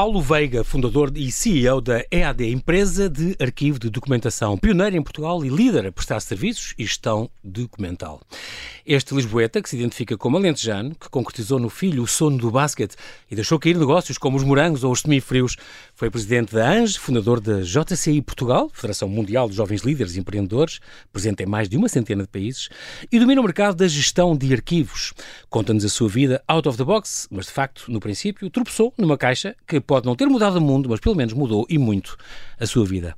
Paulo Veiga, fundador e CEO da EAD, empresa de arquivo de documentação, pioneira em Portugal e líder a prestar serviços e gestão documental. Este lisboeta, que se identifica como alentejano, que concretizou no filho o sono do basquete e deixou cair negócios como os morangos ou os semifrios, foi presidente da ANGE, fundador da JCI Portugal, Federação Mundial de Jovens Líderes e Empreendedores, presente em mais de uma centena de países, e domina o mercado da gestão de arquivos. Conta-nos a sua vida out of the box, mas de facto, no princípio, tropeçou numa caixa que pode não ter mudado o mundo, mas pelo menos mudou e muito a sua vida.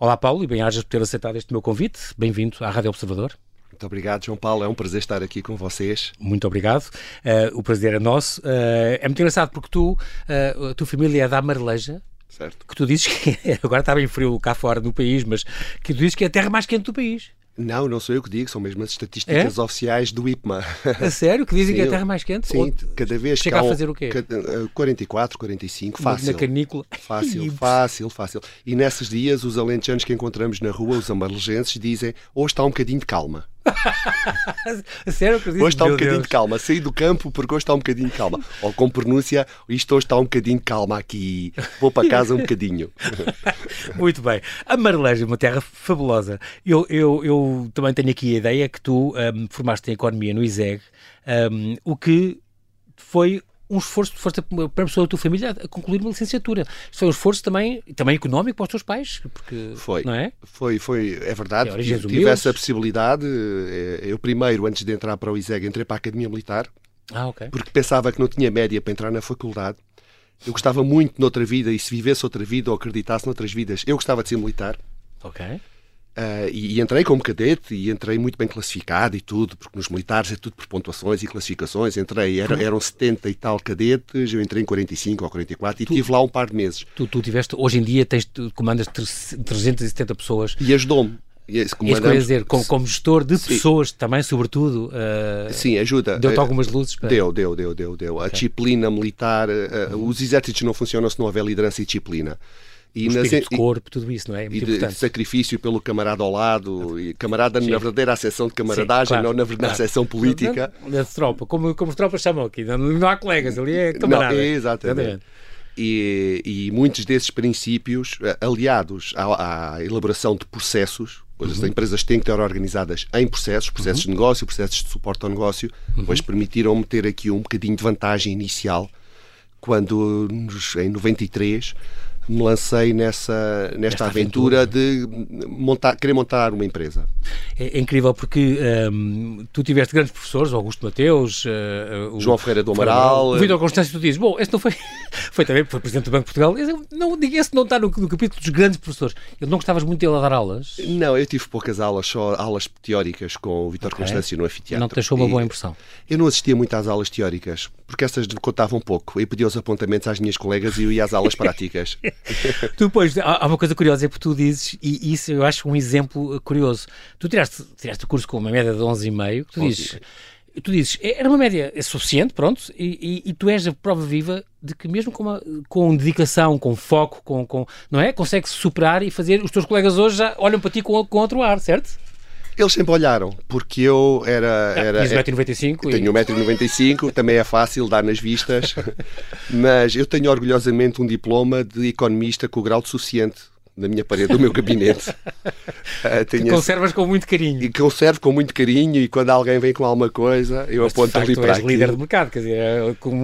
Olá, Paulo, e bem-ajas por ter aceitado este meu convite. Bem-vindo à Rádio Observador. Muito obrigado, João Paulo. É um prazer estar aqui com vocês. Muito obrigado. Uh, o prazer é nosso. Uh, é muito engraçado porque tu, uh, a tua família é da Amareleja. Certo. Que tu dizes que agora está bem frio cá fora no país, mas que tu dizes que é a terra mais quente do país. Não, não sou eu que digo, são mesmo as estatísticas é? oficiais do IPMA. A sério? Que dizem sim, que é a terra mais quente? Sim, Ou cada vez chega que há a fazer o quê? 44, 45, fácil. Na canícula. Fácil, fácil, fácil. E nesses dias, os alentejanos que encontramos na rua, os amarelegenses, dizem hoje está um bocadinho de calma. Sério que Hoje está um bocadinho Deus. de calma. Saí do campo porque hoje está um bocadinho de calma. Ou com pronúncia, isto hoje está um bocadinho de calma aqui. Vou para casa um bocadinho. Muito bem. A Marleja, uma terra fabulosa. Eu, eu, eu também tenho aqui a ideia que tu um, formaste em Economia no ISEG, um, o que foi um esforço de força para a pessoa da tua família a concluir uma licenciatura. Isto foi um esforço também, também económico para os teus pais, porque foi, não é? Foi, foi, é verdade. É, tive, tive essa possibilidade. Eh, eu primeiro, antes de entrar para o ISEG, entrei para a Academia Militar. Ah. Porque pensava que não tinha média para entrar na faculdade. Eu gostava muito noutra vida e se vivesse outra vida ou acreditasse noutras vidas, eu gostava de ser militar. Ok. Uh, e, e, entrei como cadete e entrei muito bem classificado e tudo, porque nos militares é tudo por pontuações e classificações. Entrei, era, eram 70 e tal cadetes, eu entrei em 45 ou 44 e tu, tive lá um par de meses. Tu, tu tiveste, hoje em dia tens, comandas 370 pessoas. E ajudou-me. Isso quer dizer, como, como, gestor de Sim. pessoas também, sobretudo. Uh, Sim, ajuda. Deu-te algumas luzes? Para... Deu, deu, deu, deu. deu. Okay. A disciplina militar, uh, os exércitos não funcionam se não houver liderança e disciplina. E nas, de corpo, tudo isso, não é? é muito e de sacrifício pelo camarada ao lado, e camarada Sim. na verdadeira acessão de camaradagem, Sim, claro, não na claro. acessão política. Na, tropa, como, como as tropas chamam aqui, não, não há colegas, ali é camarada. Não, exatamente. E, e, muitos desses princípios, eh, aliados à, à elaboração de processos, Uhum. As empresas têm que estar organizadas em processos, processos uhum. de negócio, processos de suporte ao negócio, uhum. pois permitiram-me ter aqui um bocadinho de vantagem inicial quando, em 93, me lancei nessa, nesta aventura, aventura, de montar, querer montar uma empresa. É, é incrível porque um, tu tiveste grandes professores, Augusto Mateus, uh, João Ferreira do Amaral. O Vitor Constâncio, tu dizes, bom, este não foi, foi também foi Presidente do Banco de Portugal, não, esse não está no, no, capítulo dos grandes professores. Eu não gostavas muito dele a dar aulas? Não, eu tive poucas aulas, só aulas teóricas com o Vitor okay. Constâncio no anfiteatro. Não te deixou uma boa impressão? Eu não assistia muito às aulas teóricas, porque essas contavam pouco. Eu pedia os apontamentos às minhas colegas e eu ia às aulas práticas. tu, depois, há, uma coisa curiosa, é porque tu dizes, e isso eu acho um exemplo curioso. Tu tiraste, tiraste o curso com uma média de 11,5, tu dizes. Tu dizes, é, era uma média é suficiente, pronto, e, e, e, tu és a prova viva de que mesmo com, uma, com dedicação, com foco, com, com não é? Consegues superar e fazer. Os teus colegas hoje já olham para ti com, com outro ar, certo? Eles sempre olharam, porque eu era. Ah, era 1,95m. É, tenho 1,95m, também é fácil dar nas vistas, mas eu tenho orgulhosamente um diploma de economista com o grau de suficiente na minha parede do meu gabinete. uh, tenho conservas com muito carinho. E conservo com muito carinho e quando alguém vem com alguma coisa, eu Mas, aponto facto, ali para. Tu és líder de mercado, quer dizer, é, como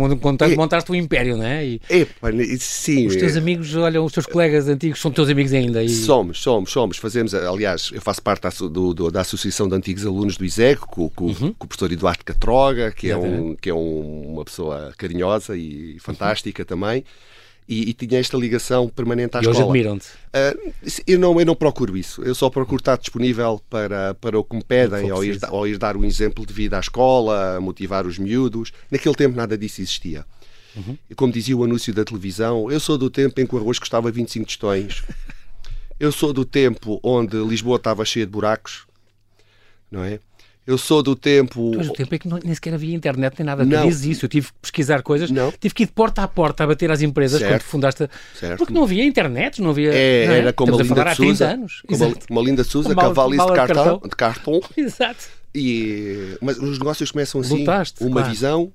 montaste um império, não é? E, é sim. Os teus amigos, olha, os teus colegas antigos são teus amigos ainda? E... Somos, somos, somos. Fazemos, aliás, eu faço parte da, do, do, da Associação de Antigos Alunos do ISEC, com, com, uhum. com o professor Eduardo Catroga, que é, um, que é um, uma pessoa carinhosa e fantástica uhum. também e, e, tinha esta ligação permanente à e escola. E hoje admiram-te? Uh, eu, não, eu não procuro isso. Eu só procuro estar disponível para, para o que me pedem, ou ir, ou ir dar um exemplo de vida à escola, motivar os miúdos. Naquele tempo nada disso existia. Uhum. Como dizia o anúncio da televisão, eu sou do tempo em que o arroz custava 25 tostões. eu sou do tempo onde Lisboa estava cheia de buracos, não é? Eu sou do tempo. Mas o tempo é que não, nem sequer havia internet nem nada. Não. Tu dizes isso. Eu tive que pesquisar coisas. Não. Tive que ir de porta a porta a bater às empresas certo. quando fundaste. Certo. Porque não havia internet, não havia. É, não é? Era como Estamos a Linda de Souza. anos. Como uma Linda Souza, cavalo de cartão. De cartão. Exato. E, mas os negócios começam assim. Lutaste, uma claro. visão,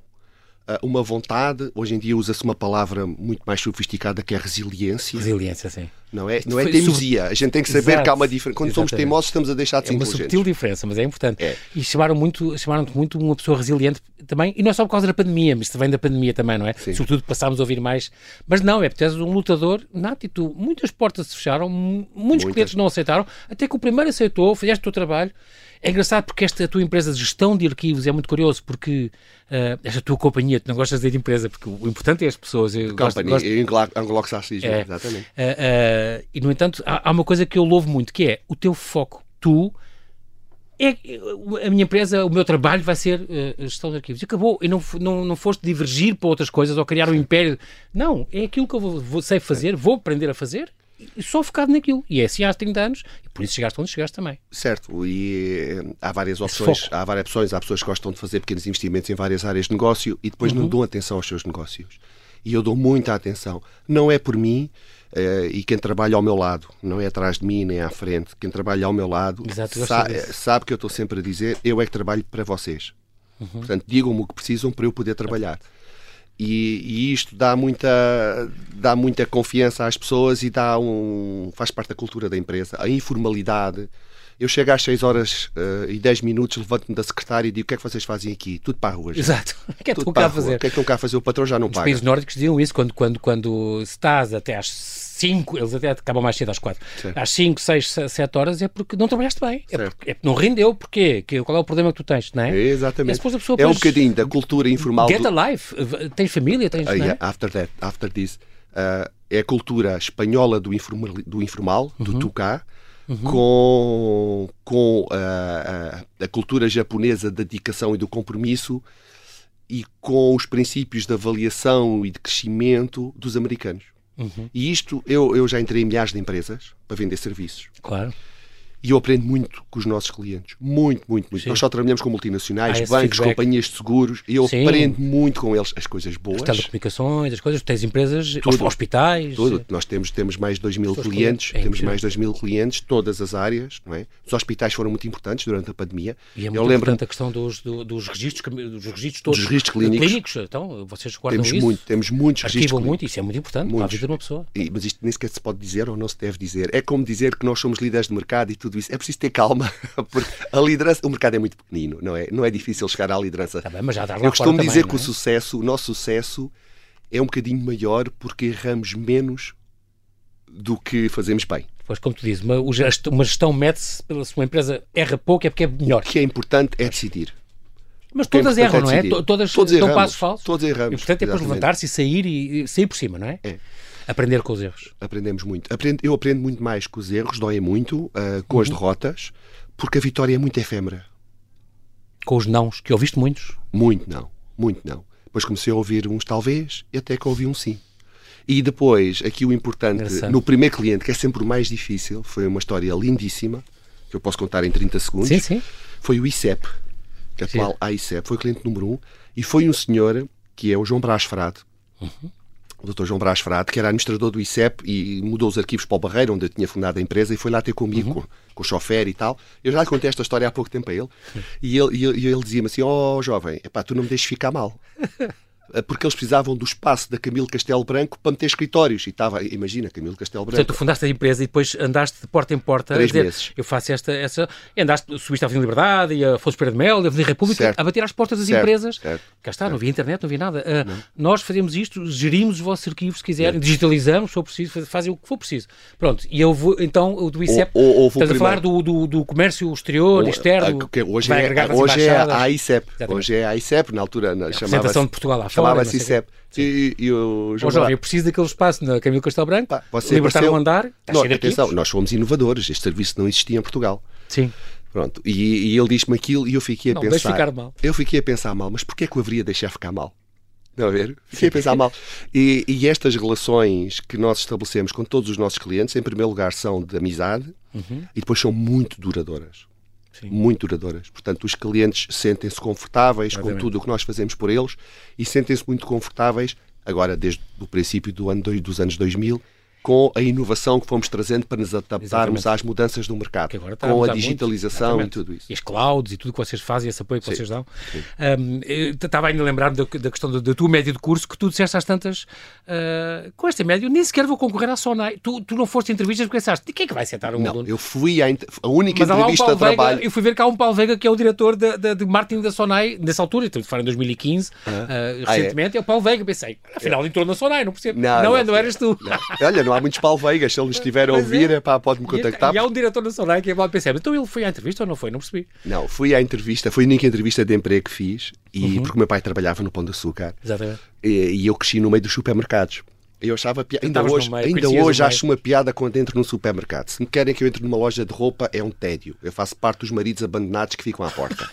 uma vontade. Hoje em dia usa-se uma palavra muito mais sofisticada que é resiliência. Resiliência, sim. Não é, não é teimosia. A gente tem que saber Exato. que há uma diferença. Quando somos Exatamente. teimosos, estamos a deixar de ser É uma subtil diferença, mas é importante. É. E chamaram muito, chamaram-te muito uma pessoa resiliente também, e não é só por causa da pandemia, mas vem da pandemia também, não é? Sim. Sobretudo passámos a ouvir mais. Mas não, é porque és um lutador nato e tu, muitas portas se fecharam, mu- muitos Muitas. clientes não aceitaram, até que o primeiro aceitou, fizeste o teu trabalho. É engraçado porque esta tua empresa de gestão de arquivos é muito curioso, porque ah, esta tua companhia, tu não gostas de dizer empresa, porque o importante é as pessoas. Eu gosto- gosto- anglo-saxismo, É. exatamente. Ah, ah, e, no entanto, há, há uma coisa que eu louvo muito, que é o teu foco. Tu, é, a minha empresa, o meu trabalho vai ser ah, gestão de arquivos. E acabou. E não, não, não foste divergir para outras coisas ou criar um império. Não, é aquilo que eu vou, vou- sei fazer, vou aprender a fazer só focado naquilo. E é assim há 30 anos e por isso chegaste onde chegaste também. Certo, e eh, há várias opções, há várias opções, há pessoas que gostam de fazer pequenos investimentos em várias áreas de negócio e depois Uhum. não dão atenção aos seus negócios. E eu dou muita atenção. Não é por mim eh, e quem trabalha ao meu lado, não é atrás de mim nem à frente, quem trabalha ao meu lado Exato, sa- disso. sabe que eu estou sempre a dizer, eu é que trabalho para vocês. Uhum. Portanto, digam-me o que precisam para eu poder trabalhar. E, e isto dá muita, dá muita confiança às pessoas e dá um, faz parte da cultura da empresa. A informalidade. Eu chego às 6 horas eh, e 10 minutos, levanto-me da secretária e digo o que é que vocês fazem aqui? Tudo para a rua. gente. Exato. O que é que a cá a fazer? O que é que estão cá a fazer? O patrão já não Os paga. países nórdicos diziam isso quando, quando, quando estás até às 5, eles até acabam mais cedo às 4, Sim. às 5, 6, 7 horas é porque não trabalhaste bem. É porque, é porque não rendeu. Porquê? Que, qual é o problema que tu tens, não é? É Exatamente. a pessoa É um bocadinho da cultura informal. Get do- a life. Tens família, tens. Ah, não é? yeah, after that, after this, uh, é a cultura espanhola do informal, do, informal, do Uhum. com, com ah, a, a cultura japonesa da dedicação e do compromisso e com os princípios de avaliação e de crescimento dos americanos. Uhum. E isto, eu, eu já entrei em milhares de empresas para vender serviços. Claro. E eu aprendo muito com os nossos clientes. Muito, muito, muito. Sim. Nós só trabalhamos com multinacionais, Ah, bancos, feedback. companhias de seguros. E eu Sim. aprendo muito com eles as coisas boas. As telecomunicações, as coisas, tens empresas, Tudo. hospitais. Tudo. Nós temos, temos mais de 2 mil clientes. É temos mais de 2 mil clientes, todas as áreas, não é? Os hospitais foram muito importantes durante a pandemia. E é Eu muito lembro importante a questão dos, do- dos registros, dos registros todos. Dos registros clínicos. Então, vocês guardam temos, isso, muito, temos muitos registros arquivam clínicos. muito, isso é muito importante para a Muitos. vida de uma pessoa. E- Mas isto nem sequer se pode dizer ou não se deve dizer. É como dizer que nós somos líderes de mercado e tudo isso. É preciso ter calma, porque a liderança, o mercado é muito pequenino, não é? Não é difícil chegar à liderança. Está bem, mas já lá Eu costumo dizer também, que o é? sucesso, o nosso sucesso, é um bocadinho maior porque erramos menos do que fazemos bem. Pois, como tu dizes, uma, o uma gestão mete-se, pela- se uma empresa erra pouco é porque é melhor. O que é importante é decidir. Mas O é todas importante erram, não é? decidir. Todas Todos dão erramos. passos falsos. Todos erramos. E, portanto, é depois levantar-se e sair e, e sair por cima, não é? É. Aprender com os erros. Aprendemos muito. Aprendo- eu aprendo muito mais com os erros, dói muito, ah, com Uhum. as derrotas, porque a vitória é muito efêmera. Com os nãos, que ouviste muitos. Muito não, muito não. Depois comecei a ouvir uns talvez e até que ouvi um sim. E depois, aqui o importante, Engraçado. no primeiro cliente, que é sempre o mais difícil, foi uma história lindíssima, que eu posso contar em 30 segundos. Sim, sim. Foi o ICEP, que é atual AICEP, foi o cliente número um, e foi um senhor que é o João Brás Frade, Uhum. O Dr. João Brás Frade, que era administrador do ICEP e mudou os arquivos para o Barreiro, onde eu tinha fundado a empresa, e foi lá ter comigo, Uhum. com, com o chofer e tal. Eu já lhe contei esta história há pouco tempo a ele, e ele, ele, ele dizia-me assim: Oh, jovem, epá, tu não me deixes ficar mal. Porque eles precisavam do espaço da Camilo Castelo Branco para meter escritórios. E estava, imagina, Camilo Castelo Branco. Portanto, tu fundaste a empresa e depois andaste de porta em porta Três a dizer, meses. eu faço esta, essa... Andaste, subiste à Avenida Liberdade e a Afonso Pereira de Mel, a Avenida República, Certo. a bater às portas das Certo, empresas. certo, Cá está, não havia internet, não havia nada. Ah, nós fazemos isto, gerimos os vossos arquivos se quiserem, digitalizamos, se for preciso, faz- fazem o que for preciso. Pronto, e eu vou, então, o do ICEP, Ou- ou- estás a falar do, do, do comércio exterior, externo, Ah, hoje é, agregar nas hoje é embaixadas. a AICEP. Exatamente. Hoje é a AICEP, na altura na, representação de Portugal lá Chamava-se ICEP. E, e o João jovem, eu preciso daquele espaço na Camilo Castelo Branco, Pá, você libertar apareceu- um andar, está Não, atenção, nós fomos inovadores. Este serviço não existia em Portugal. Sim. Pronto. E, e ele disse-me aquilo e eu fiquei a Não, pensar. ficar mal. Eu fiquei a pensar mal, mas porquê que o haveria de deixar ficar mal? Não a ver? Fiquei a pensar mal. E, e estas relações que nós estabelecemos com todos os nossos clientes, em primeiro lugar, são de amizade e depois são muito duradouras. Sim. Muito duradouras. Portanto, os clientes sentem-se confortáveis com Exatamente. tudo o que nós fazemos por eles e sentem-se muito confortáveis, agora desde o princípio do ano, dos anos 2000, com a inovação que fomos trazendo para nos adaptarmos Exatamente. às mudanças do mercado, com a, digitalização e tudo isso. E as clouds e tudo que vocês fazem, esse apoio que Sim. vocês dão. Um, estava ainda a lembrar da, da questão da, da, tua média de curso, que tu disseste às tantas, uh, com esta média, nem sequer vou concorrer à Sonai. Tu, tu não foste entrevistas porque pensaste, de quem é que vai sentar um não, aluno? eu fui à a única Mas entrevista um de trabalho... Veiga, eu fui ver cá um Paulo Veiga, que é o diretor de, de, de marketing da Sonai, nessa altura, estou a falar em 2015, uh, recentemente, ah, é? é? o Paulo Veiga, pensei, afinal entrou na Sonai, não percebo. Não, não, não, é, não eras tu. Olha, há muitos Paulo Veigas, se ele estiver a ouvir, é. pode-me contactar. E, e há um diretor da Sonai que é pode pensar, então ele foi à entrevista ou não foi? Não percebi. Não, fui à entrevista, foi a única entrevista de emprego que fiz, e uhum. porque o meu pai trabalhava no Pão de Açúcar. Exatamente. E, e eu cresci no meio dos supermercados. Eu achava piada. Ainda hoje, meio, ainda hoje acho uma piada quando entro num supermercado. Se me querem que eu entre numa loja de roupa, é um tédio. Eu faço parte dos maridos abandonados que ficam à porta.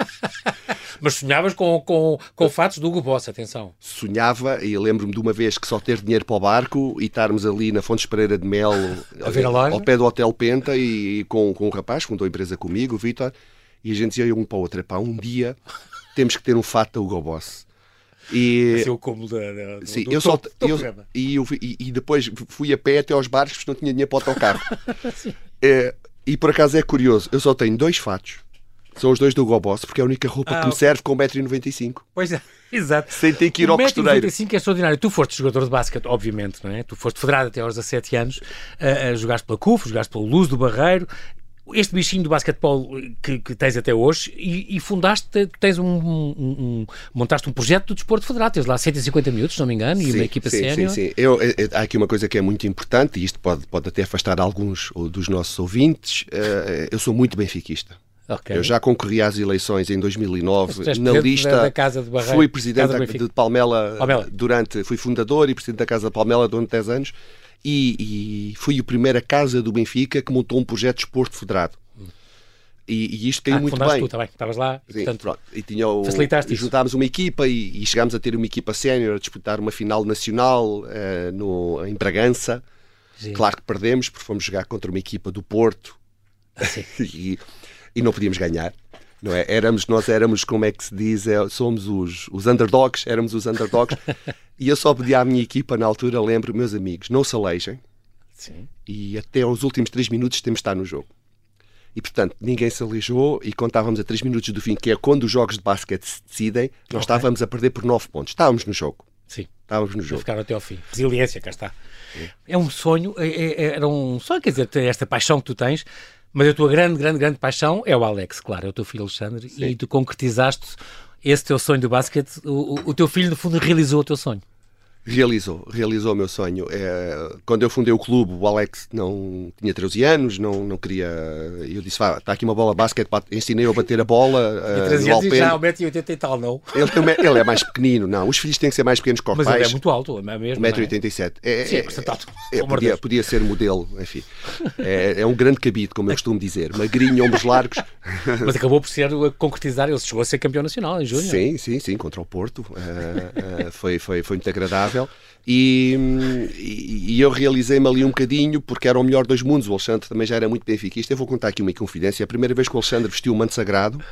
Mas sonhavas com, com, com fatos do Hugo Boss, atenção. Sonhava, e lembro-me de uma vez que só ter dinheiro para o barco e estarmos ali na Fontes Pereira de Mel, a ver a loja? ao pé do Hotel Penta, e, e com, com um rapaz que fundou a empresa comigo, o Vitor, e a gente dizia um para o outro: pá, um dia temos que ter um fato da Hugo Boss. E, assim, o cúmulo da, da, do, sim, do eu só, eu, e, eu, e, e, depois fui a pé até aos barcos porque não tinha dinheiro para o autocarro. é, e por acaso é curioso, eu só tenho dois fatos. São os dois do Goboss, porque é a única roupa ah, que me serve com 1,95m. Pois é, exato. Sem ter que ir ao costureiro. 1,95m é extraordinário. Tu foste jogador de basquete, obviamente, não é? Tu foste federado até aos 17 anos, uh, uh, jogaste pela CUF, jogaste pelo Luz do Barreiro, este bichinho do basquetebol que, que tens até hoje e, e fundaste, tens um, um, um, montaste um projeto do desporto federado, tens lá 150 minutos, se não me engano, sim, e uma equipa sim, sénior. Sim, sim, eu, eu, há aqui uma coisa que é muito importante e isto pode, pode até afastar alguns dos nossos ouvintes. Uh, eu sou muito benfiquista. Okay. Eu já concorri às eleições em 2009 na lista. Barreiro, fui presidente da, de Palmela, Palmela, durante, fui fundador e presidente da Casa de Palmela durante 10 anos e, e fui o primeiro a casa do Benfica que montou um projeto de esporte federado. E, e, isto caiu ah, muito bem. Tu, tá bem. Estavas lá, Sim, portanto, e tinha o, facilitaste juntámos uma equipa e, e, chegámos a ter uma equipa sénior a disputar uma final nacional uh, no, em Bragança. Sim. Claro que perdemos, porque fomos jogar contra uma equipa do Porto ah, e, e, não podíamos ganhar. Não é? éramos, nós éramos, como é que se diz, é, somos os, os underdogs, éramos os underdogs. e eu só pedi à minha equipa, na altura, lembro, meus amigos, não se aleijem. Sim. E até aos últimos três minutos temos de estar no jogo. E, portanto, ninguém se alijou e contávamos a 3 minutos do fim, que é quando os jogos de basquete se decidem, nós okay. estávamos a perder por 9 pontos. Estávamos no jogo. Sim. Estávamos no jogo. Ficaram até ao fim. Resiliência, cá está. É, é um sonho, é, é, era um sonho, quer dizer, esta paixão que tu tens, mas a tua grande, grande, grande paixão é o Alex, claro, é o teu filho Alexandre, Sim. e tu concretizaste esse teu sonho do basquete. O, o, o teu filho, no fundo, realizou o teu sonho. Realizou, realizou o meu sonho. É, quando eu fundei o clube, o Alex não tinha 13 anos, não, não queria. Eu disse: vá, está aqui uma bola basquete, ensinei-o a bater a bola. E 13 uh, anos e já 1,80m e tal, não? Ele, ele, é mais pequenino, não. Os filhos têm que ser mais pequenos que os Mas pais. Ele é muito alto, é mesmo. 1,87m. É, Sim, é, é, é podia, podia ser modelo, enfim. É, é um grande cabide, como eu costumo dizer. Magrinho, ombros largos. Mas acabou por ser a concretizar, ele chegou a ser campeão nacional em junho. Sim, sim, sim, contra o Porto. Uh, uh, foi, foi, foi muito agradável. E, e, eu realizei-me ali um bocadinho porque era o melhor dos mundos. O Alexandre também já era muito benfiquista. Eu vou contar aqui uma confidência. A primeira vez que o Alexandre vestiu o manto sagrado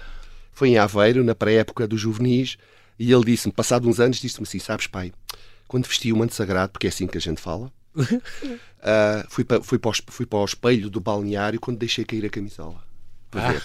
foi em Aveiro, na pré-época dos juvenis, e ele disse-me, passado uns anos, disse-me assim: Sabes, pai, quando vesti o manto sagrado, porque é assim que a gente fala, uh, fui, para, fui, para o, fui para o espelho do balneário quando deixei cair a camisola. Para ah. ver.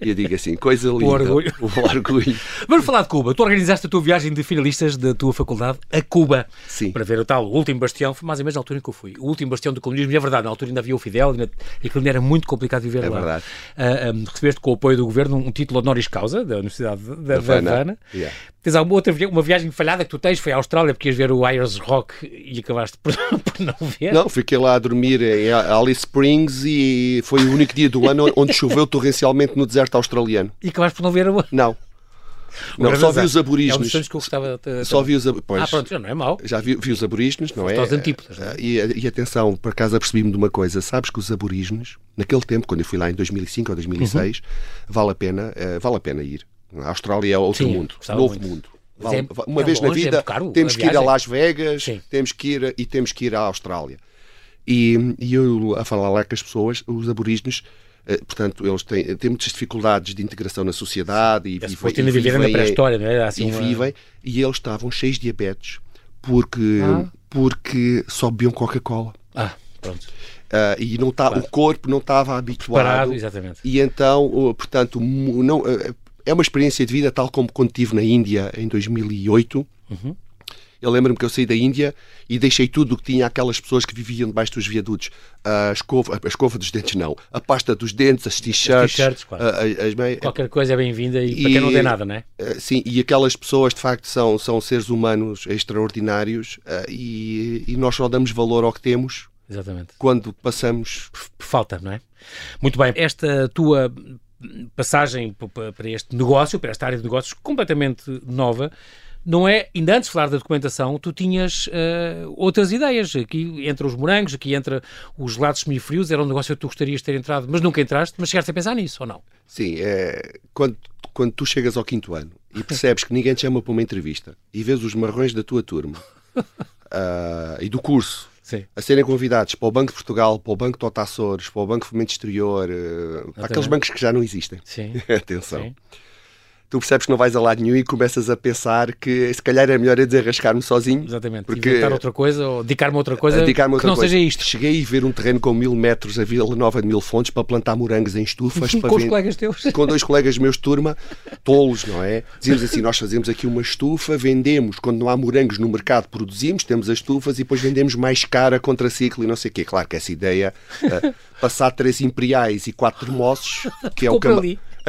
E eu digo assim, coisa linda. O orgulho. O orgulho. Vamos falar de Cuba. Tu organizaste a tua viagem de finalistas da tua faculdade a Cuba. Sim. Para ver o tal o último bastião. Foi mais ou menos na altura em que eu fui. O último bastião do comunismo. E é verdade, na altura ainda havia o Fidel e aquilo era muito complicado viver é lá. É verdade. Uh, ah, um, recebeste com o apoio do governo um título honoris causa da Universidade da Havana. Yeah. Tens alguma outra uma viagem falhada que tu tens? Foi à Austrália porque ias ver o Ayers Rock e acabaste por, por, não ver? Não, fiquei lá a dormir em Alice Springs e foi o único dia do ano onde choveu torrencialmente no deserto australiano. E acabaste por não ver a... Não. Não, só vi os aborígenes. É que eu gostava de... Só vi os aborígenes. Ah, pronto, não é mau. Já vi, vi os aborígenes, não é? Os antípodas. É? E, e atenção, por acaso apercebi-me de uma coisa. Sabes que os aborígenes, naquele tempo, quando eu fui lá em 2005 ou 2006, uhum. vale, a pena, uh, vale a pena ir. A Austrália é outro Sim, mundo, novo muito. mundo. É, uma é vez longe, na vida é temos que ir a Las Vegas, Sim. temos que ir e temos que ir à Austrália. E, e eu a falar lá com as pessoas, os aborígenes, portanto, eles têm, têm muitas dificuldades de integração na sociedade e, vivem, e vivem na pré-história, não é? Assim, e vivem, e eles estavam cheios de diabetes porque, ah. porque só bebiam Coca-Cola. Ah, pronto. Uh, e não tá, claro. o corpo não estava habituado. Preparado, exatamente. E então, portanto, não, é uma experiência de vida tal como quando estive na Índia em 2008. Uhum. Eu lembro-me que eu saí da Índia e deixei tudo o que tinha aquelas pessoas que viviam debaixo dos viadutos. A escova, a escova dos dentes, não. A pasta dos dentes, as t-shirts. As, Qualquer coisa é bem-vinda e, e, para quem não tem nada, não é? Eh, sim, e aquelas pessoas, de facto, são, são seres humanos extraordinários uh, e, e nós só damos valor ao que temos Exatamente. quando passamos. Falta, não é? Muito bem. Esta tua passagem para este negócio, para esta área de negócios completamente nova, não é, ainda antes de falar da documentação, tu tinhas uh, outras ideias. Aqui entre os morangos, aqui entre os gelados semifrios, era um negócio que tu gostarias de ter entrado, mas nunca entraste, mas chegaste a pensar nisso, ou não? Sim, é, quando, quando tu chegas ao quinto ano e percebes que ninguém te chama para uma entrevista e vês os marrões da tua turma uh, e do curso Sim. a serem convidados para o Banco de Portugal, para o Banco de Açores, para o Banco de Fomento Exterior, uh, para aqueles bancos que já não existem. Sim. Atenção. Sim tu percebes que não vais a lado nenhum e começas a pensar que se calhar é melhor eu desenrascar-me sozinho. Exatamente. Porque... Inventar outra coisa ou dedicar-me a outra coisa dedicar outra que não coisa. seja isto. Cheguei a ver um terreno com mil metros a Vila Nova de Mil Fontes para plantar morangos em estufas. com os colegas teus? Com dois colegas meus de turma, tolos, não é? Dizíamos assim, nós fazemos aqui uma estufa, vendemos, quando não há morangos no mercado, produzimos, temos as estufas e depois vendemos mais cara contra ciclo e não sei o quê. Claro que essa ideia, uh, passar três imperiais e quatro termossos, que é o que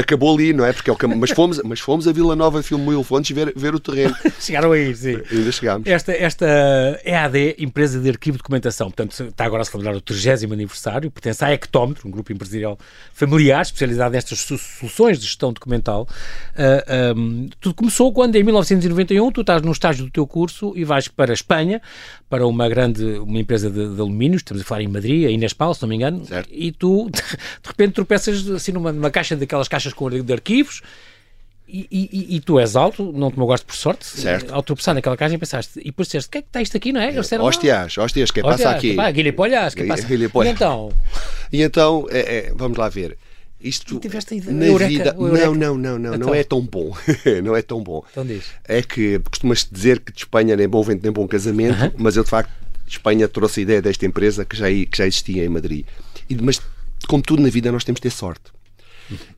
acabou ali, não é? Porque é o cam... mas, fomos, mas fomos a Vila Nova Mil Fontes ver, ver o terreno. Chegaram aí, sim. Ainda chegámos. Esta, esta EAD, Empresa de Arquivo de Documentação, portanto, está agora a celebrar o 30 aniversário, pertence à Ectómetro, um grupo empresarial familiar especializado nestas soluções de gestão documental. Uh, ah, um, tudo começou quando, em 1991, tu estás no estágio do teu curso e vais para a Espanha, para uma grande uma empresa de, de alumínios, estamos a falar em Madrid, a Inespal, se não me engano, certo. e tu, de repente, tropeças assim numa, numa caixa daquelas caixas caixas com de arquivos e, e, e, tu és alto, não te gosto por sorte, certo. ao tropeçar naquela caixa pensaste, e depois disseste, o que é que está isto aqui, não é? Eles hostias, hostias, que passa aqui? Pá, guilipolhas, que passa? E então? E então, é, é, vamos lá ver. Isto, tiveste ideia, na Eureka, vida, não, não, não, não, então. não é tão bom. não é tão bom. Então diz. É que costumas dizer que de Espanha nem bom vento nem bom casamento, uh -huh. mas eu de facto, de Espanha trouxe a ideia desta empresa que já, que já existia em Madrid. E, mas, como tudo na vida, nós temos de ter sorte.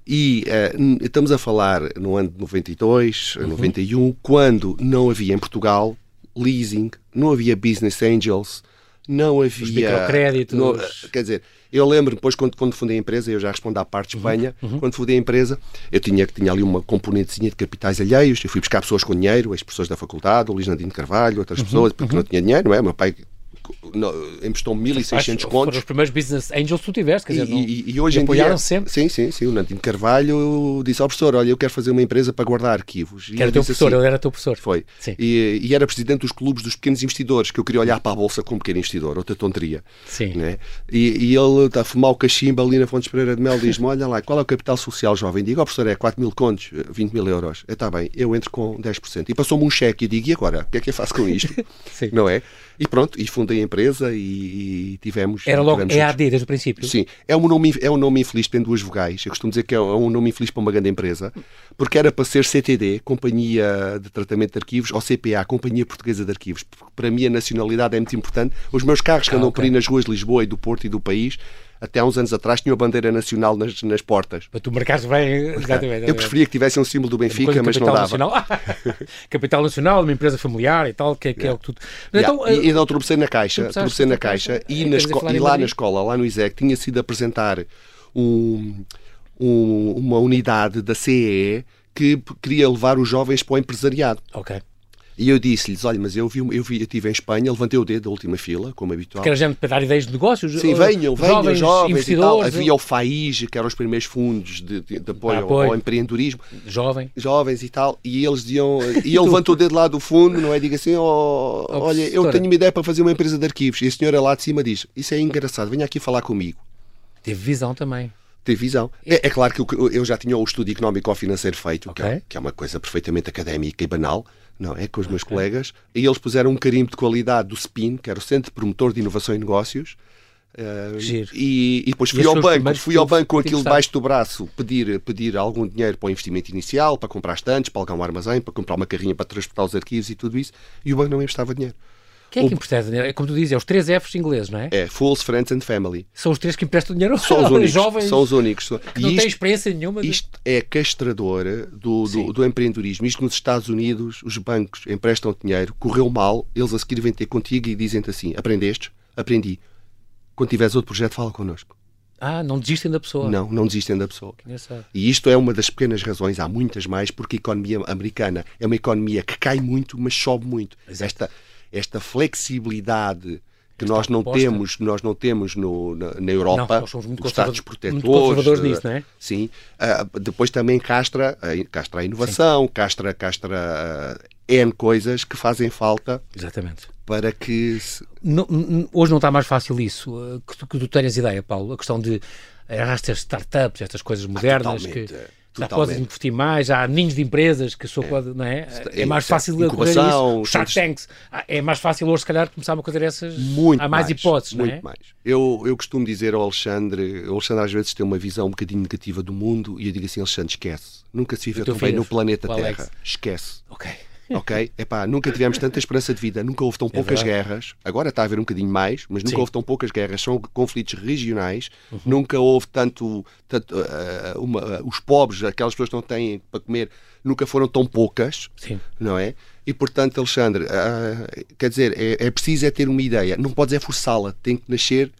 E uh, estamos a falar no ano de 92, uhum. 91, quando não havia em Portugal leasing, não havia business angels, não havia. Os microcréditos. Não, quer dizer, eu lembro depois, quando, quando fundei a empresa, eu já respondo à parte de uhum, Espanha, uhum. quando fundei a empresa, eu tinha, tinha ali uma componentezinha de capitais alheios, eu fui buscar pessoas com dinheiro, as pessoas da faculdade, o Luís Nandino Carvalho, outras uhum, pessoas, porque uhum. não tinha dinheiro, não é? O meu pai emprestou 1.600 contos. Foram os primeiros business angels que tu tiveste, quer dizer, e, e, e hoje em dia, sempre. Sim, sim, sim. O Nantino Carvalho disse ao professor: Olha, eu quero fazer uma empresa para guardar arquivos. Que era teu professor, assim, ele era teu professor. Foi. E, e, era presidente dos clubes dos pequenos investidores, que eu queria olhar para a bolsa como pequeno investidor, outra tonteria. Sim. Né? E, e, ele está a fumar o cachimbo ali na Fontes Pereira de Mel diz-me: Olha lá, qual é o capital social jovem? Digo: Ó oh, professor, é 4 mil contos, 20 mil euros. Está bem, eu entro com 10%. E passou-me um cheque e digo: E agora? O que é que eu faço com isto? sim. Não é? E pronto, e fundei a empresa e, e tivemos. Era logo tivemos EAD desde o princípio? Sim, é um, nome, é um nome infeliz, tem duas vogais. Eu costumo dizer que é um nome infeliz para uma grande empresa, porque era para ser CTD, Companhia de Tratamento de Arquivos, ou CPA, Companhia Portuguesa de Arquivos. Porque para mim a nacionalidade é muito importante. Os meus carros que ah, andam okay. por aí nas ruas de Lisboa e do Porto e do país até há uns anos atrás, tinha a bandeira nacional nas, nas portas. Para tu marcares bem. Exatamente, eu preferia que tivesse um símbolo do Benfica, mas não dava. Nacional. capital Nacional, uma empresa familiar e tal, que, é, que yeah. é o que tudo. Então, yeah. E, então tropecei na caixa, tropecei na caixa, e, na e lá na escola, lá no ISEC, tinha sido apresentar um, um, uma unidade da CEE que queria levar os jovens para o empresariado. Ok. E eu disse-lhes: olha, mas eu vi, eu vi, eu estive em Espanha, levantei o dedo da última fila, como habitual. Que era gente para dar ideias de negócios? Sim, venham, venham, jovens, jovens e tal. Havia o FAIJ, que eram os primeiros fundos de, de, de apoio, ah, apoio, ao, empreendedorismo. Jovem. Jovens e tal. E eles diziam, e ele levantou o dedo lá do fundo, não é? Diga assim: oh, oh, olha, eu tenho uma ideia para fazer uma empresa de arquivos. E a senhora lá de cima diz: isso é engraçado, venha aqui falar comigo. Teve visão também ter visão. É, é, claro que eu, já tinha o estudo económico ou financeiro feito, okay. que, é, que, é, uma coisa perfeitamente académica e banal, não é? Com os meus okay. colegas, e eles puseram um carimbo de qualidade do SPIN, que era o Centro Promotor de Inovação e Negócios. Uh, e, e, depois fui e ao banco, fui ao banco com aquilo debaixo do braço pedir, pedir algum dinheiro para o investimento inicial, para comprar estantes, para alugar um armazém, para comprar uma carrinha para transportar os arquivos e tudo isso, e o banco não me emprestava dinheiro. Quem é que empresta dinheiro? É como tu dizes, é os três Fs ingleses, não é? É, Fools, Friends and Family. São os três que emprestam dinheiro São os únicos. jovens São os únicos. que não têm experiência nenhuma. de- isto é castrador do, do, do empreendedorismo. Isto nos Estados Unidos, os bancos emprestam dinheiro, correu mal, eles a seguir vêm ter contigo e dizem-te assim: aprendeste? Aprendi. Quando tiveres outro projeto, fala connosco. Ah, não desistem da pessoa. Não, não desistem da pessoa. E isto é uma das pequenas razões, há muitas mais, porque a economia americana é uma economia que cai muito, mas sobe muito. Exato. Esta, esta flexibilidade que nós não proposta. temos, nós não temos no, na, na Europa, Não, nós somos muito os Estados conservadores- muito protetores. conservadores eh, nisso, não é? Sim. Ah, depois também castra, a- castra a inovação, castra, castra ah, N coisas que fazem falta Exatamente. para que se- Não- hoje não está mais fácil isso. eh, Que tu, que tu tenhas ideia, Paulo. A questão de arrastar startups, estas coisas modernas que totalmente, já podes investir mais, há ninhos de empresas que a pessoa pode, não é? É mais Está- fácil correr incubação, isso. Os Shark Tanks. Ah, É mais fácil hoje, se calhar, começar uma coisa dessas. Muito Há mais, hipóteses, muito não é? mais. Eu, eu costumo dizer ao Alexandre, o Alexandre às vezes tem uma visão um bocadinho negativa do mundo e eu digo assim, Alexandre, esquece. Nunca se viveu tão bem no planeta. Terra. Esquece. Ok. Ok? Epá, nunca tivemos tanta esperança de vida, nunca houve tão poucas É guerras. Agora está a haver um bocadinho mais, mas nunca Sim. Uhum. houve tão poucas guerras. São conflitos regionais. Nunca houve tanto. tanto ah, uma- os pobres, aquelas pessoas que não têm para comer, nunca foram tão poucas Sim. não é? E portanto, Alexandre, ah, quer dizer, é, é preciso é ter uma ideia, não podes é forçá-la, tem que nascer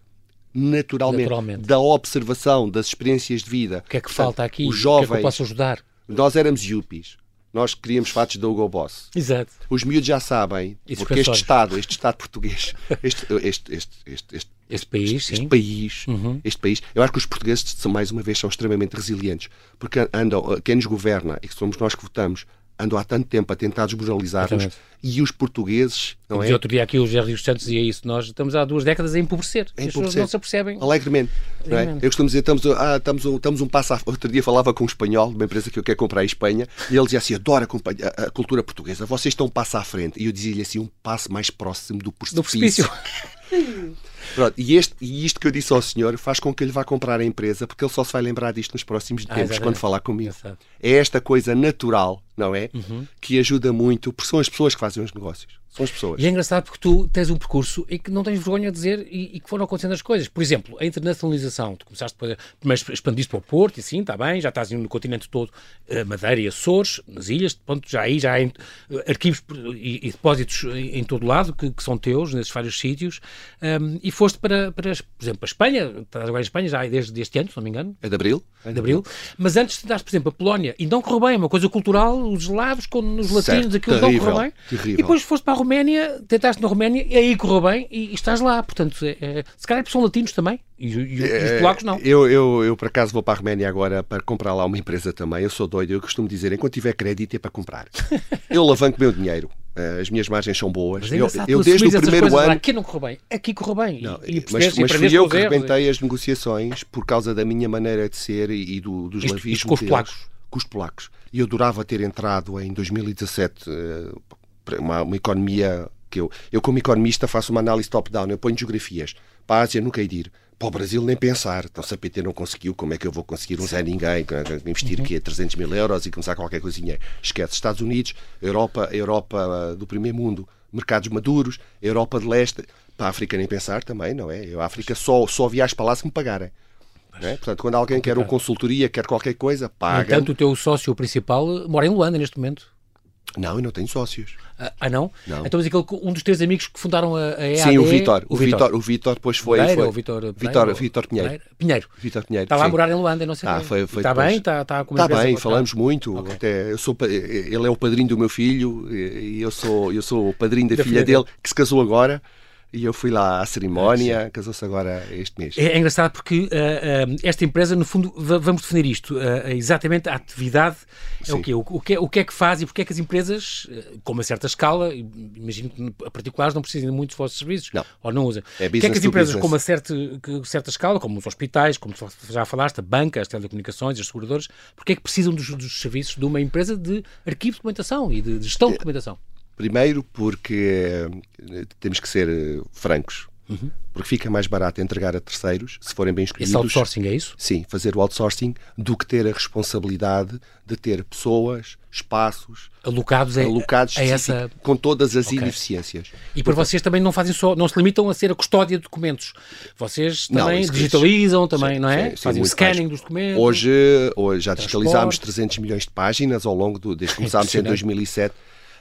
naturalmente, Naturalmente. da observação, das experiências de vida. O que é que Portanto, falta aqui? Os O que é que eu posso ajudar? nós éramos yuppies, nós queríamos fatos da Hugo Boss. Exato. Os miúdos já sabem, E porque este. Estado, este Estado português, este, este, este, este, este, Este país, este, sim. país, Uhum. este país, eu acho que os portugueses, são, mais uma vez, são extremamente resilientes, porque andam, quem nos governa, e que somos nós que votamos, andam há tanto tempo a tentar desmoralizar-nos, e os portugueses, não é? outro dia aqui o Jerry dos Santos dizia isso. Nós estamos há duas décadas a empobrecer. A As pessoas empobrecer. não se apercebem. Alegremente. não é? Eu costumo dizer, estamos, ah, estamos, um, estamos um passo à... Outro dia falava com um espanhol, de uma empresa que eu quero comprar em Espanha, e ele dizia assim, adoro a, a- cultura portuguesa, vocês estão um passo à frente. E eu dizia-lhe assim, um passo mais próximo do Do precipício. Pronto, e, este, e isto que eu disse ao senhor faz com que ele vá comprar a empresa, porque ele só se vai lembrar disto nos próximos Ah, tempos, exatamente. quando falar comigo. É esta coisa natural, não é? Uhum. Que ajuda muito, porque são as pessoas que fazem os negócios. São as pessoas. E é engraçado porque tu tens um percurso e que não tens vergonha de dizer e, e que foram acontecendo as coisas. Por exemplo, a internacionalização. Tu começaste depois, primeiro expandiste para o Porto e assim, está bem, já estás no continente todo, eh, Madeira e Açores, nas ilhas, pronto, já aí já há arquivos e, e depósitos em, em todo lado que, que são teus, nesses vários sítios. Um, e foste para, para, por exemplo, para a Espanha, estás agora em Espanha já desde este ano, se não me engano. É de Abril? de Abril, mas antes de dar, por exemplo, a Polónia, e não correu bem, é uma coisa cultural, os eslavos com os latinos, Certo, aquilo não correu bem. terrível. E depois foste para a Roménia, tentaste na Roménia, e aí correu bem, e, e estás lá. Portanto, é, é, se calhar são latinos também, e, e- e os polacos não. É, Eu, eu, eu, por acaso, vou para a Roménia agora para comprar lá uma empresa também. Eu sou doido, eu costumo dizer, enquanto tiver crédito é para comprar. eu alavanco meu dinheiro. Eh, As minhas margens são boas. É Eu, eu desde o primeiro ano. Aqui não correu bem, aqui correu bem. Não, e, e mas, mas fui eu que rebentei as negociações por causa da minha maneira de ser e, do, dos lavismos com os polacos? Com os polacos. E eu adorava ter entrado em 2017 eh, para uma, uma economia que eu, eu como economista faço uma análise top-down, eu ponho geografias. Para a Ásia nunca de ir. Para o Brasil nem pensar. Então se a PT não conseguiu, como é que eu vou conseguir um Zé Ninguém, investir Uhum. a 300 mil euros e começar qualquer coisinha? Esquece. Estados Unidos, Europa, Europa ah, do primeiro mundo, mercados maduros, Europa de leste, para a África nem pensar também, não é? Eu, a África só, só viajo para lá se me pagarem. É? Portanto, quando alguém quer uma consultoria, quer qualquer coisa, paga. entanto, o teu sócio principal eh, mora em Luanda neste momento. Não, eu não tenho sócios. Ah, ah, não? Não. Então, mas aquele, um dos teus amigos que fundaram a, a EAD... Sim, o Vitor. O Vitor. Vitor, o Vitor depois foi. Pereira, foi ou Vitor Vitor, Vitor Pinheiro. Pinheiro. Vitor Pinheiro. Está lá a morar em Luanda, não sei Ah, foi- foi Está depois. bem? Está, está com Está bem, falamos tá. muito. Ok. Até eu sou, ele é o padrinho do meu filho e eu sou, eu sou o padrinho da, Da filha, filha dele, que se casou agora. E eu fui lá à cerimónia, casou-se agora este mês. É, é engraçado porque ah, ah, esta empresa, no fundo, va- vamos definir isto. ah, exatamente a atividade é o quê? O, o que é, o que é que faz e porque é que as empresas, com uma certa escala, imagino que a particulares não precisem de muitos vossos serviços, Não. ou não usam. É o que é que as empresas com uma certa, certa escala, como os hospitais, como já falaste, a banca, as telecomunicações, as seguradoras, porque é que precisam dos, dos serviços de uma empresa de arquivo de documentação e de, de gestão de documentação? Primeiro porque eh, temos que ser eh, francos. Uhum. Porque fica mais barato entregar a terceiros, se forem bem escolhidos. Esse outsourcing é isso? Sim, fazer o outsourcing do que ter a responsabilidade de ter pessoas, espaços alocados, a, alocados a essa... com todas as okay. ineficiências. E para vocês também não fazem só, não se limitam a ser a custódia de documentos. Vocês também não, digitalizam, também, sim, não é? Sim, sim, fazem o scanning mais. dos documentos. Hoje, hoje já digitalizámos 300 milhões de páginas ao longo do, desde que começámos em 2007.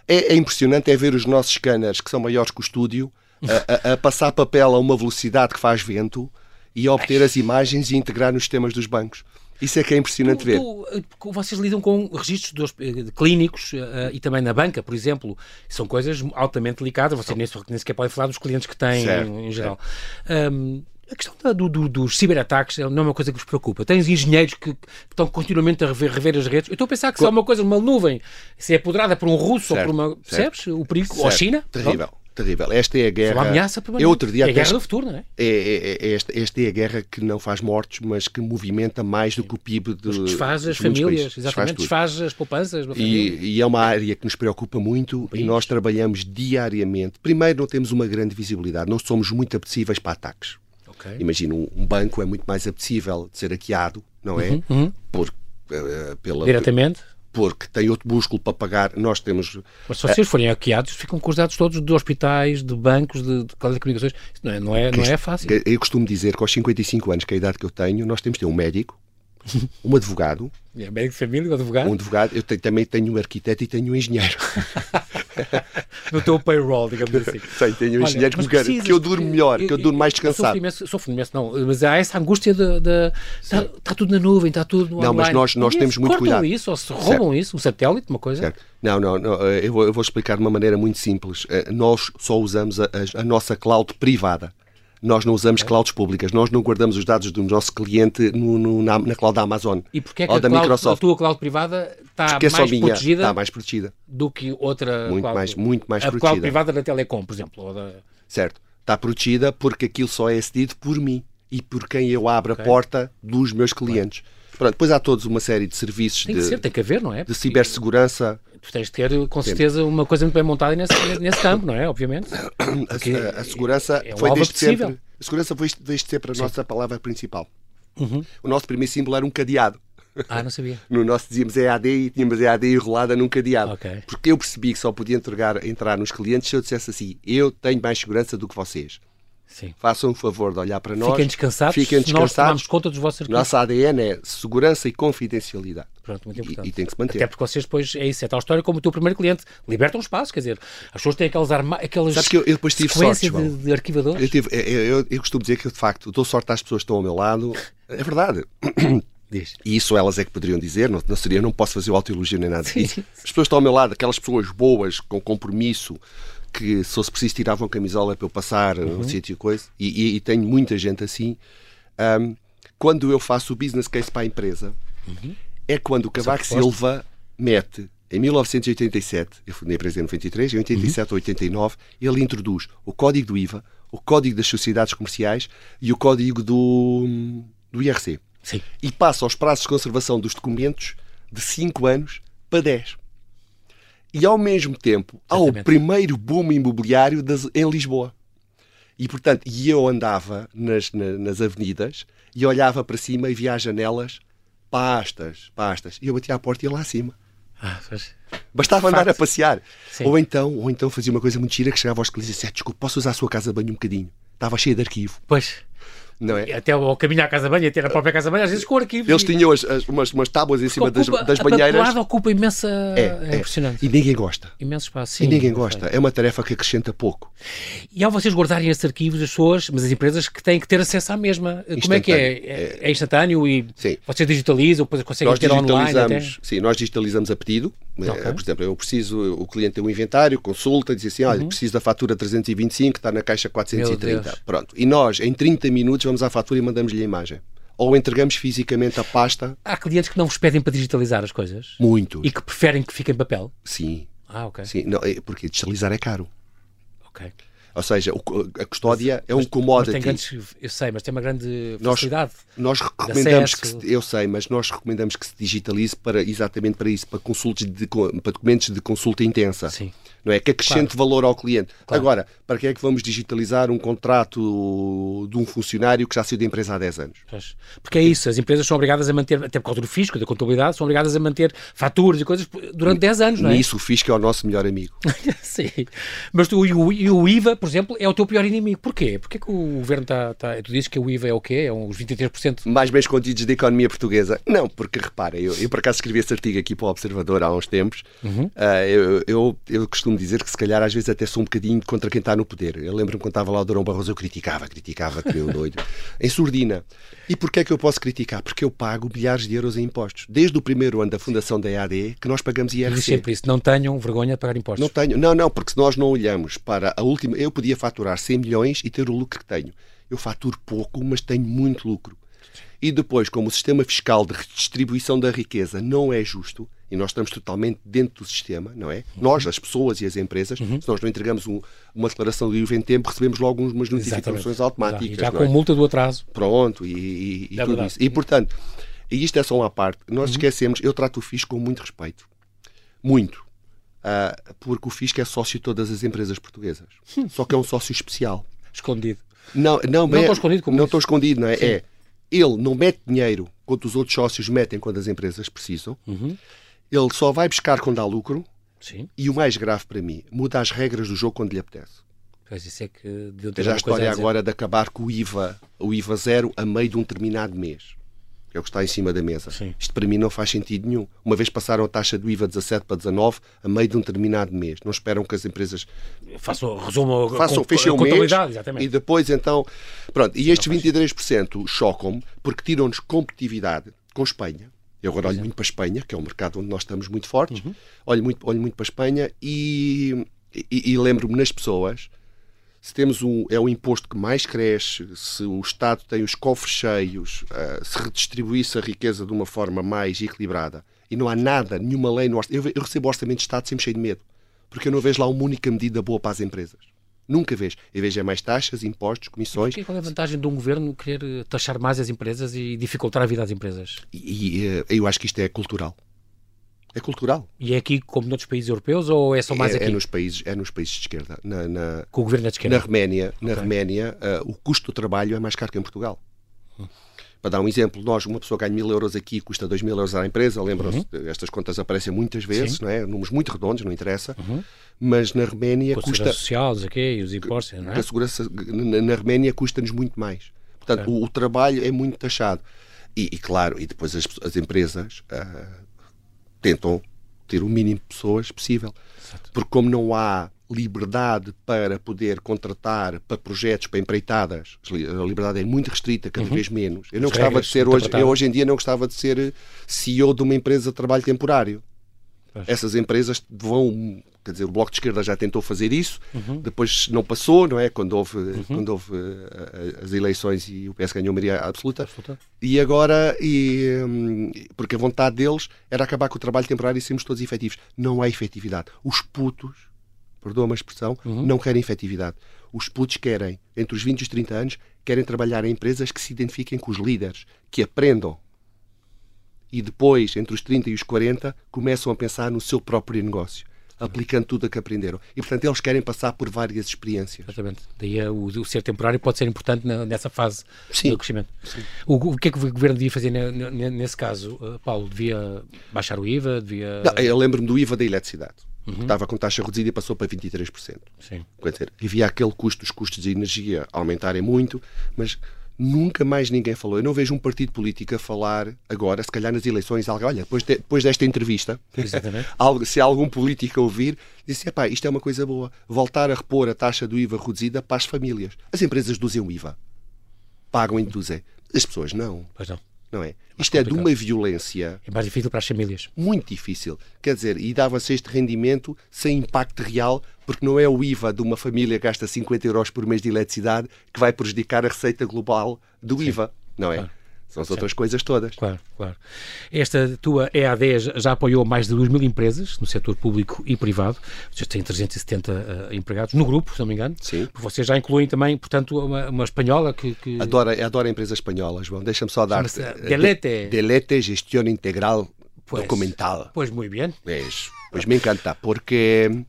É, é impressionante é ver os nossos scanners, que são maiores que o estúdio, a, a, a passar papel a uma velocidade que faz vento e a obter as imagens e integrar nos sistemas dos bancos. Isso é que é impressionante tu, ver. Tu, vocês lidam com registros de, de clínicos uh, e também na banca, por exemplo. São coisas altamente delicadas. Vocês nem, nem sequer podem falar dos clientes que têm certo, em geral. Um, a questão da, do, do, dos ciberataques não é uma coisa que vos preocupa. Tens engenheiros que, que estão continuamente a rever, rever, as redes. Eu estou a pensar que se é uma coisa, uma nuvem, se é apoderada por um russo certo, ou por uma. Percebes? O perigo. Certo. Ou a China? Terrível terrível. Esta é a guerra. Uma ameaça permanente. É, outro dia, é a guerra do futuro, não é? É, é, é, esta, esta é a guerra que não faz mortos, mas que movimenta mais do que o PIB de, desfaz as famílias, exatamente, desfaz, desfaz, as poupanças. E, e, é uma área que nos preocupa muito e nós trabalhamos diariamente. Primeiro, não temos uma grande visibilidade, não somos muito apetecíveis para ataques. Okay. Imagina, um banco é muito mais apetecível de ser hackeado, não é? Uhum, uhum. Por, uh, pela, Diretamente? porque tem outro músculo para pagar. Nós temos. Mas se vocês forem hackeados, ficam com os dados todos de hospitais, de bancos, de, de telecomunicações. Isso não é, não é, não é fácil. Eu costumo dizer que aos 55 anos, que é a idade que eu tenho, nós temos de ter um médico, um advogado. É médico de família, um advogado? Um advogado. Eu também tenho um arquiteto e tenho um engenheiro. no teu payroll, digamos assim. Sim, tenho um engenheiro que, precisas, que eu durmo melhor, eu, que eu durmo mais descansado. Eu sofro imenso, não, mas há essa angústia de. está, está, tudo na nuvem, está tudo no Não, online. mas nós, nós temos muito cuidado. isso, ou se roubam certo. isso, um satélite, uma coisa. Certo. Não, não, não eu, vou, eu vou explicar de uma maneira muito simples. Eh, nós só usamos a, a, a nossa cloud privada nós não usamos clouds públicas, nós não guardamos os dados do nosso cliente no, no, na, na, cloud da Amazon e porque é que ou da cloud, Microsoft. a tua cloud privada está porque mais, é minha, protegida está mais protegida do que outra muito cloud, mais muito mais a protegida. cloud privada da Telecom, por exemplo. Da... Certo, está protegida porque aquilo só é acedido por mim e por quem eu abro okay. a porta dos meus clientes. Pronto, depois há todos uma série de serviços tem de, ser, tem que haver, não é? de cibersegurança. Tu tens de ter, com certeza, uma coisa muito bem montada nesse, nesse campo, não é? Obviamente. A, a, segurança é, é foi desde sempre a segurança foi desde sempre a Sim. nossa palavra principal. Uhum. O nosso primeiro símbolo era um cadeado. Ah, não sabia. No nosso dizíamos EAD e tínhamos EAD enrolada num cadeado. Okay. Porque eu percebi que só podia entregar, entrar nos clientes se eu dissesse assim: eu tenho mais segurança do que vocês. Sim. Façam um favor de olhar para nós. Fiquem descansados. Fiquem descansados. Nós conta dos vossos arquivos. Nossa ADN é segurança e confidencialidade. Pronto, muito importante. E, e, tem que se manter. Até porque vocês depois, é isso, é tal história como o teu primeiro cliente. Libertam um espaço, quer dizer, as pessoas têm aquelas, arma... aquelas Sabes que eu, eu depois tive sorte, de, de, arquivadores. Eu, tive, eu, eu, eu, costumo dizer que, de facto, dou sorte às pessoas que estão ao meu lado. É verdade. Diz. E isso elas é que poderiam dizer, não, não seria, não posso fazer o autoelogio nem nada disso. As pessoas estão ao meu lado, aquelas pessoas boas, com compromisso, que se fosse preciso tiravam a camisola para eu passar uhum. um sítio coisa, e, e, e, tenho muita gente assim. Um, quando eu faço o business case para a empresa, uhum. é quando o Cavaco Silva mete, em 1987, eu fui na empresa em 93, em 87 ou 89, ele introduz o código do IVA, o código das sociedades comerciais e o código do, do IRC. Sim. E passa aos prazos de conservação dos documentos de 5 anos para 10. E ao mesmo tempo há o primeiro boom imobiliário das, em Lisboa. E portanto, e eu andava nas, na, nas avenidas e olhava para cima e via as janelas, pastas, pastas. E eu batia à porta e ia lá acima. Ah, Bastava andar a passear. Ou então, ou então fazia uma coisa muito gira que chegava aos clientes e dizia: Desculpe, posso usar a sua casa de banho um bocadinho? Estava cheio de arquivo. Pois. Não é? Até ao caminho à casa banho, até na própria casa banho, às vezes com arquivos. Eles tinham as, as, umas, umas tábuas em cima ocupa, das, das banheiras. A ocupa imensa. É, é, impressionante. E ninguém gosta. Imenso espaço, sim. E ninguém gosta. É uma tarefa que acrescenta pouco. E ao vocês guardarem esses arquivos, as pessoas, mas as empresas que têm que ter acesso à mesma. Como é que é? É, é instantâneo e sim. vocês digitalizam, depois conseguem nós ter online até? Sim, nós digitalizamos a pedido. Okay. Por exemplo, eu preciso, o cliente tem um inventário, consulta, diz assim: olha, uhum. preciso da fatura 325, está na caixa 430. Pronto. E nós, em 30 minutos, vamos à fatura e mandamos-lhe a imagem. Ou entregamos fisicamente a pasta. Há clientes que não vos pedem para digitalizar as coisas? Muito. E que preferem que fique em papel? Sim. Ah, ok. Sim, não, é porque digitalizar é caro. Ok. Ou seja, a custódia mas, é um commodity. Mas grandes, eu sei, mas tem uma grande facilidade. Nós, nós recomendamos que se, eu sei, mas nós recomendamos que se digitalize para exatamente para isso, para consultas de, para documentos de consulta intensa. Sim não é? Que acrescente claro. valor ao cliente. Claro. Agora, para que é que vamos digitalizar um contrato de um funcionário que já saiu da empresa há 10 anos? Porque é isso, as empresas são obrigadas a manter, até por causa do fisco, da contabilidade, são obrigadas a manter faturas e coisas durante 10 anos, não é? Nisso o fisco é o nosso melhor amigo. Sim. Mas tu, e, o, e o IVA, por exemplo, é o teu pior inimigo. Porquê? Porquê que o governo está... Tá, tu dizes que o IVA é o quê? É uns 23%? Mais bem escondidos da economia portuguesa. Não, porque repara, eu, eu por acaso escrevi esse artigo aqui para o Observador há uns tempos. Uhum. Uh, eu, eu, eu costumo dizer que se calhar às vezes até sou um bocadinho contra quem está no poder. Eu lembro-me quando estava lá o Durão Barroso, eu criticava, criticava, que meu doido, em surdina. E porquê é que eu posso criticar? Porque eu pago milhares de euros em impostos. Desde o primeiro ano da fundação da EAD, que nós pagamos IRC. E sempre isso, não tenham vergonha de pagar impostos. Não tenho, não, não, porque se nós não olhamos para a última... Eu podia faturar 100 milhões e ter o lucro que tenho. Eu faturo pouco, mas tenho muito lucro. E depois, como o sistema fiscal de redistribuição da riqueza não é justo, e nós estamos totalmente dentro do sistema, não é? Uhum. Nós, as pessoas e as empresas, uhum. se nós não entregamos um, uma declaração de IVA em tempo, recebemos logo umas notificações Exatamente. automáticas. Já, já com é? multa do atraso. Pronto, e, e, e é tudo isso. E, portanto, e isto é só uma parte, nós uhum. esquecemos, eu trato o fisco com muito respeito. Muito. Uh, porque o fisco é sócio de todas as empresas portuguesas. Só que é um sócio especial. Escondido. Não, não, não é, estou escondido como Não estou escondido, não é? Sim. É ele não mete dinheiro quando os outros sócios metem quando as empresas precisam. Uhum. Ele só vai buscar quando há lucro. Sim. E o mais grave para mim, muda as regras do jogo quando lhe apetece. Pois isso é que Já a história agora de acabar com o IVA, o IVA zero a meio de um determinado mês é o que está em cima da mesa. Sim. Isto para mim não faz sentido nenhum. Uma vez passaram a taxa do IVA 17 para 19 a meio de um determinado mês. Não esperam que as empresas façam, resumam, façam, fechem o mês exatamente. e depois então. Pronto, e estes 23% chocam-me porque tiram-nos competitividade com Espanha. Eu agora olho muito para a Espanha, que é um mercado onde nós estamos muito fortes. Uhum. Olho, muito, olho muito para a Espanha e, e, e lembro-me nas pessoas se temos um, é o imposto que mais cresce, se o Estado tem os cofres cheios, uh, se redistribuísse a riqueza de uma forma mais equilibrada e não há nada, nenhuma lei no orçamento. Eu, eu recebo o orçamento de Estado sempre cheio de medo, porque eu não vejo lá uma única medida boa para as empresas. Nunca vejo. Eu vejo é mais taxas, impostos, comissões. E qual é a vantagem de um governo querer taxar mais as empresas e dificultar a vida às empresas? E, e eh, eu acho que isto é cultural. É cultural. E é aqui como noutros países europeus ou é só mais é, aqui? É nos países, é nos países de esquerda. Na, na Com o governo de esquerda? Na Roménia, na okay. Roménia uh, o custo do trabalho é mais caro que em Portugal. Hum. Para dar um exemplo, nós, uma pessoa ganha mil euros aqui custa dois mil euros à empresa, lembram-se, uhum. estas contas aparecem muitas vezes, Sim. não é? Números muito redondos, não interessa. Uhum. Mas na Roménia Com custa. sociais, okay, e os impostos, não é? A segurança, na, na Roménia custa-nos muito mais. Portanto, o, o, trabalho é muito taxado. E, e, claro, e depois as, as empresas uh, tentam ter o mínimo de pessoas possível. Exato. Porque como não há liberdade para poder contratar para projetos, para empreitadas, a liberdade é muito restrita, cada uhum. vez menos. Eu não As gostava de ser hoje, eu hoje em dia não gostava de ser CEO de uma empresa de trabalho temporário. Pois. Essas empresas vão quer dizer, o Bloco de Esquerda já tentou fazer isso, uhum. depois não passou, não é? Quando houve, uhum. quando houve uh, as eleições e o PS ganhou maioria absoluta. absoluta. E agora, e, um, porque a vontade deles era acabar com o trabalho temporário e sermos todos efetivos. Não há efetividade. Os putos, perdoa-me a expressão, uhum. não querem efetividade. Os putos querem, entre os 20 e os 30 anos, querem trabalhar em empresas que se identifiquem com os líderes, que aprendam. E depois, entre os 30 e os 40, começam a pensar no seu próprio negócio aplicando tudo o que aprenderam. E, portanto, eles querem passar por várias experiências. Exatamente. Daí é o, o ser temporário pode ser importante na, nessa fase Sim. do crescimento. O, o, que é que o governo devia fazer nesse caso, uh, Paulo? Devia baixar o IVA? Devia... Não, eu lembro-me do IVA da eletricidade. Uhum. Estava com taxa reduzida e passou para 23%. Sim. Quer dizer, havia aquele custo, os custos de energia aumentarem muito, mas nunca mais ninguém falou. Eu não vejo um partido político a falar agora, se calhar nas eleições, algo, olha, depois, de, depois desta entrevista, se algum político ouvir, disse, pá, isto é uma coisa boa, voltar a repor a taxa do IVA reduzida para as famílias. As empresas reduzem o IVA, pagam e reduzem. As pessoas não. Pois não não é? Isto é de uma violência. É mais difícil para as famílias. Muito difícil. Quer dizer, e dava-se este rendimento sem impacto real, porque não é o IVA de uma família que gasta 50 euros por mês de eletricidade que vai prejudicar a receita global do Sim. IVA, não é? São as outras coisas todas. Claro, claro. Esta tua EAD já apoiou mais de 2 mil empresas no setor público e privado. Vocês têm 370 uh, empregados no grupo, se não me engano. Sim. Vocês já incluem também, portanto, uma, uma espanhola que... que... Adoro, adoro a empresa espanhola, João. Deixa-me só dar... Delete. Delete Gestión Integral pues, Documental. Pois, muito bem. Pois me encanta, porque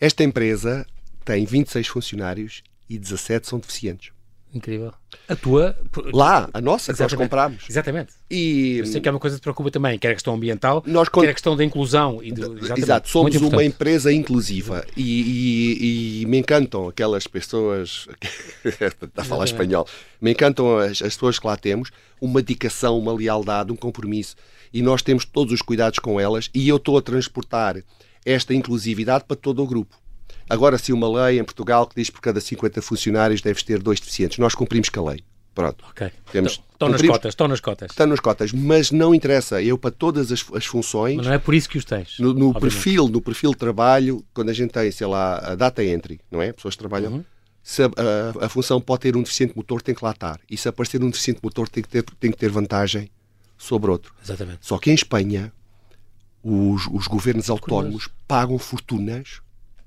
esta empresa tem 26 funcionários e 17 são deficientes. Incrível. A tua. Lá, a nossa, que nós comprámos. Exatamente. E... Eu sei que é uma coisa que te preocupa também, quer a questão ambiental, nós quer a questão da inclusão. E do... Exato, somos uma empresa inclusiva e, e, e, me encantam aquelas pessoas. a falar espanhol. Me encantam as, as pessoas que lá temos, uma dedicação, uma lealdade, um compromisso. E nós temos todos os cuidados com elas e eu estou a transportar esta inclusividade para todo o grupo. Agora, se uma lei em Portugal que diz que por cada 50 funcionários deves ter dois deficientes, nós cumprimos com a lei. Pronto. Ok. Temos, estão nas cotas, estão nas cotas. Estão nas cotas, mas não interessa. Eu, para todas as, as funções. Mas não é por isso que os tens. No, no perfil, no perfil de trabalho, quando a gente tem, sei lá, a data entry, não é? Pessoas trabalham. Uhum. Se a, a, a, função pode ter um deficiente motor, tem que lá estar. E se aparecer um deficiente motor, tem que ter, tem que ter vantagem sobre outro. Exatamente. Só que em Espanha, os, os governos autónomos pagam fortunas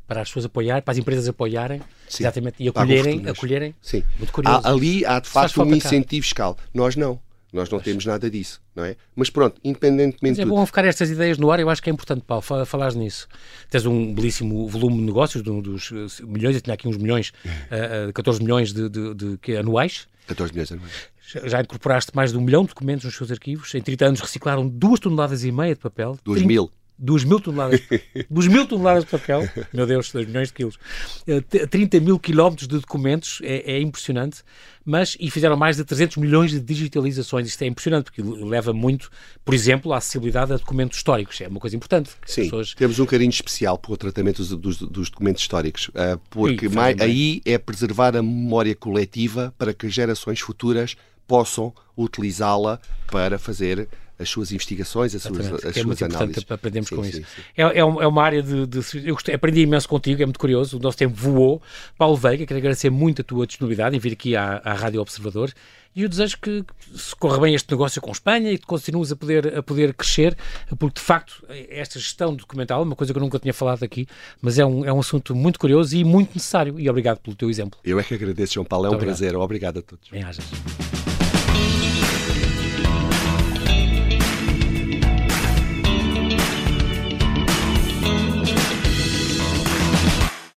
para as pessoas apoiar, para as empresas apoiarem, Sim. exatamente, e acolherem, acolherem. Sim. Muito curioso. Há, ali há de facto um incentivo fiscal. Nós não. Nós não temos nada disso, não é? Mas pronto, independentemente Mas é bom ficar estas ideias no ar, eu acho que é importante, Paulo, falares nisso. Tens um belíssimo volume de negócios, dos eh, milhões, eu tinha aqui uns milhões, uh, uh, 14 milhões de, de, de, de anuais. 14 milhões anuais. Já incorporaste mais de um milhão de documentos nos seus arquivos. Em 30 anos reciclaram duas toneladas e meia de papel. 2 mil. 2 mil toneladas, 2 mil toneladas de papel, meu Deus, 2 milhões de quilos, 30 eh, mil quilómetros de documentos, é, é, impressionante, mas, e fizeram mais de 300 milhões de digitalizações, isto é impressionante, porque leva muito, por exemplo, à acessibilidade a documentos históricos, é uma coisa importante. Sim, pessoas... temos um carinho especial para o tratamento dos, dos, dos documentos históricos, eh, porque mais, aí é preservar a memória coletiva para que gerações futuras possam utilizá-la para fazer as suas investigações, as suas, as é muito importante aprendermos sim, com sim, isso. Sim. É, é, é, uma área de, de, eu gostei, aprendi imenso contigo, é muito curioso, o nosso tempo voou. Paulo Veiga, quero agradecer muito a tua disponibilidade em vir aqui à, à Rádio Observador e eu desejo que se corra bem este negócio com a Espanha e que continues a poder, a poder crescer, porque de facto esta gestão documental, uma coisa que eu nunca tinha falado aqui, mas é um, é um assunto muito curioso e muito necessário. E obrigado pelo teu exemplo. Eu é que agradeço, João Paulo, é um prazer. Obrigado a todos. Bem,